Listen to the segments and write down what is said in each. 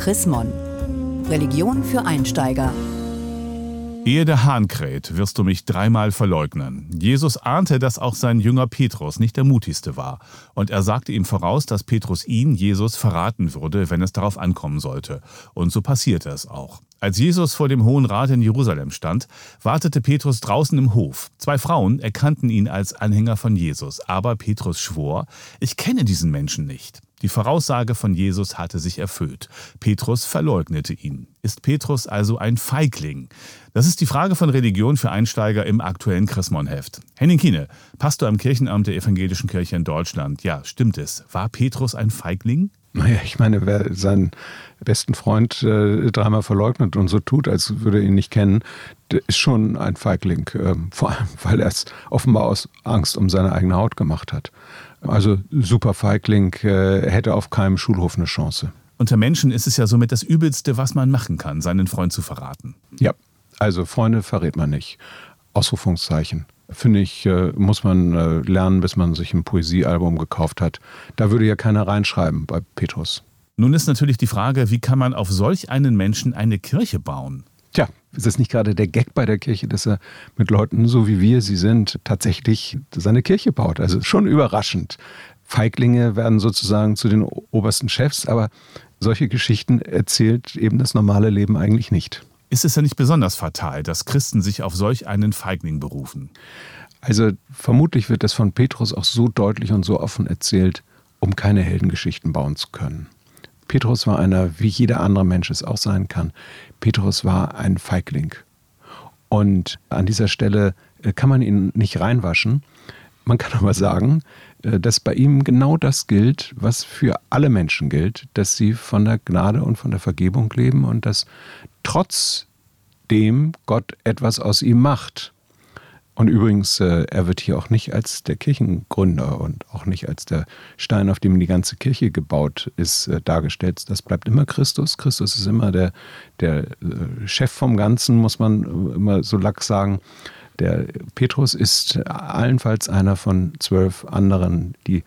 Chrismon. Religion für Einsteiger. Ehe der Hahn kräht, wirst du mich dreimal verleugnen. Jesus ahnte, dass auch sein Jünger Petrus nicht der mutigste war. Und er sagte ihm voraus, dass Petrus ihn, Jesus, verraten würde, wenn es darauf ankommen sollte. Und so passierte es auch. Als Jesus vor dem Hohen Rat in Jerusalem stand, wartete Petrus draußen im Hof. Zwei Frauen erkannten ihn als Anhänger von Jesus, aber Petrus schwor, ich kenne diesen Menschen nicht. Die Voraussage von Jesus hatte sich erfüllt. Petrus verleugnete ihn. Ist Petrus also ein Feigling? Das ist die Frage von Religion für Einsteiger im aktuellen Chrismon-Heft. Henning Kiene, Pastor am Kirchenamt der Evangelischen Kirche in Deutschland. Ja, stimmt es. War Petrus ein Feigling? Naja, ich meine, wer seinen besten Freund äh, dreimal verleugnet und so tut, als würde er ihn nicht kennen, der ist schon ein Feigling. Äh, vor allem, weil er es offenbar aus Angst um seine eigene Haut gemacht hat. Also super Feigling, äh, hätte auf keinem Schulhof eine Chance. Unter Menschen ist es ja somit das Übelste, was man machen kann, seinen Freund zu verraten. Ja, also Freunde verrät man nicht. Ausrufungszeichen. Finde ich, äh, muss man äh, lernen, bis man sich ein Poesiealbum gekauft hat. Da würde ja keiner reinschreiben bei Petrus. Nun ist natürlich die Frage, wie kann man auf solch einen Menschen eine Kirche bauen? Tja, ist es nicht gerade der Gag bei der Kirche, dass er mit Leuten, so wie wir sie sind, tatsächlich seine Kirche baut? Also schon überraschend. Feiglinge werden sozusagen zu den obersten Chefs, aber solche Geschichten erzählt eben das normale Leben eigentlich nicht. Ist es ja nicht besonders fatal, dass Christen sich auf solch einen Feigling berufen? Also vermutlich wird das von Petrus auch so deutlich und so offen erzählt, um keine Heldengeschichten bauen zu können. Petrus war einer, wie jeder andere Mensch es auch sein kann. Petrus war ein Feigling. Und an dieser Stelle äh, kann man ihn nicht reinwaschen. Man kann aber sagen, äh, dass bei ihm genau das gilt, was für alle Menschen gilt, dass sie von der Gnade und von der Vergebung leben und dass trotzdem Gott etwas aus ihm macht. Und übrigens, äh, er wird hier auch nicht als der Kirchengründer und auch nicht als der Stein, auf dem die ganze Kirche gebaut ist, äh, dargestellt. Das bleibt immer Christus. Christus ist immer der, der äh, Chef vom Ganzen, muss man immer so lax sagen. Der Petrus ist allenfalls einer von zwölf anderen, die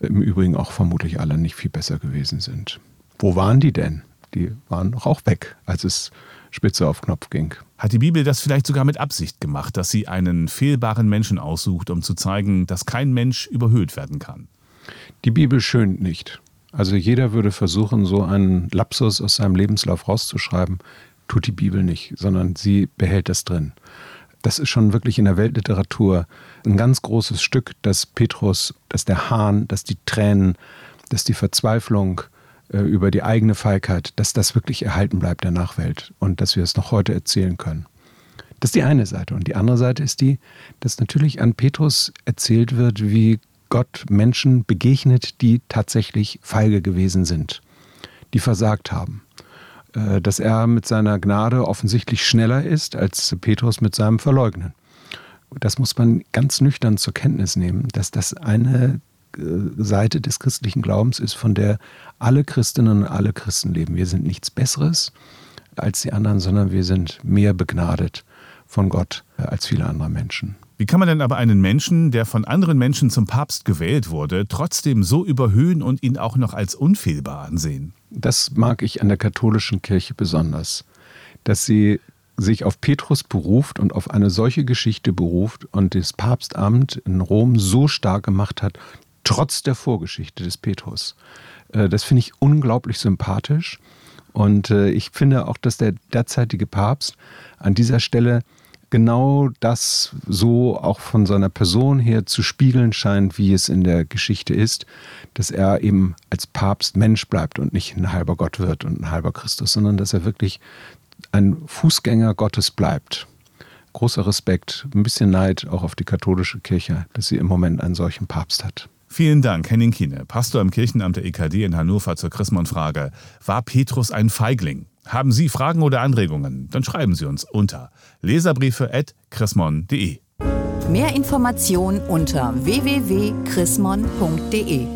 im Übrigen auch vermutlich alle nicht viel besser gewesen sind. Wo waren die denn? Die waren doch auch weg, als es Spitze auf Knopf ging. Hat die Bibel das vielleicht sogar mit Absicht gemacht, dass sie einen fehlbaren Menschen aussucht, um zu zeigen, dass kein Mensch überhöht werden kann? Die Bibel schönt nicht. Also jeder würde versuchen, so einen Lapsus aus seinem Lebenslauf rauszuschreiben, tut die Bibel nicht, sondern sie behält das drin. Das ist schon wirklich in der Weltliteratur ein ganz großes Stück, dass Petrus, dass der Hahn, dass die Tränen, dass die Verzweiflung, über die eigene Feigheit, dass das wirklich erhalten bleibt der Nachwelt und dass wir es noch heute erzählen können. Das ist die eine Seite. Und die andere Seite ist die, dass natürlich an Petrus erzählt wird, wie Gott Menschen begegnet, die tatsächlich feige gewesen sind, die versagt haben. Äh, dass er mit seiner Gnade offensichtlich schneller ist als Petrus mit seinem Verleugnen. Das muss man ganz nüchtern zur Kenntnis nehmen, dass das eine Seite des christlichen Glaubens ist, von der alle Christinnen und alle Christen leben. Wir sind nichts Besseres als die anderen, sondern wir sind mehr begnadet von Gott als viele andere Menschen. Wie kann man denn aber einen Menschen, der von anderen Menschen zum Papst gewählt wurde, trotzdem so überhöhen und ihn auch noch als unfehlbar ansehen? Das mag ich an der katholischen Kirche besonders, dass sie sich auf Petrus beruft und auf eine solche Geschichte beruft und das Papstamt in Rom so stark gemacht hat, trotz der Vorgeschichte des Petrus. Äh, das finde ich unglaublich sympathisch. Und äh, ich finde auch, dass der derzeitige Papst an dieser Stelle genau das so auch von seiner Person her zu spiegeln scheint, wie es in der Geschichte ist, dass er eben als Papst Mensch bleibt und nicht ein halber Gott wird und ein halber Christus, sondern dass er wirklich ein Fußgänger Gottes bleibt. Großer Respekt, ein bisschen Neid auch auf die katholische Kirche, dass sie im Moment einen solchen Papst hat. Vielen Dank, Henning Kiene, Pastor im Kirchenamt der EKD in Hannover zur Chrismon-Frage. War Petrus ein Feigling? Haben Sie Fragen oder Anregungen? Dann schreiben Sie uns unter leserbriefe.chrismon.de. Mehr Informationen unter www.chrismon.de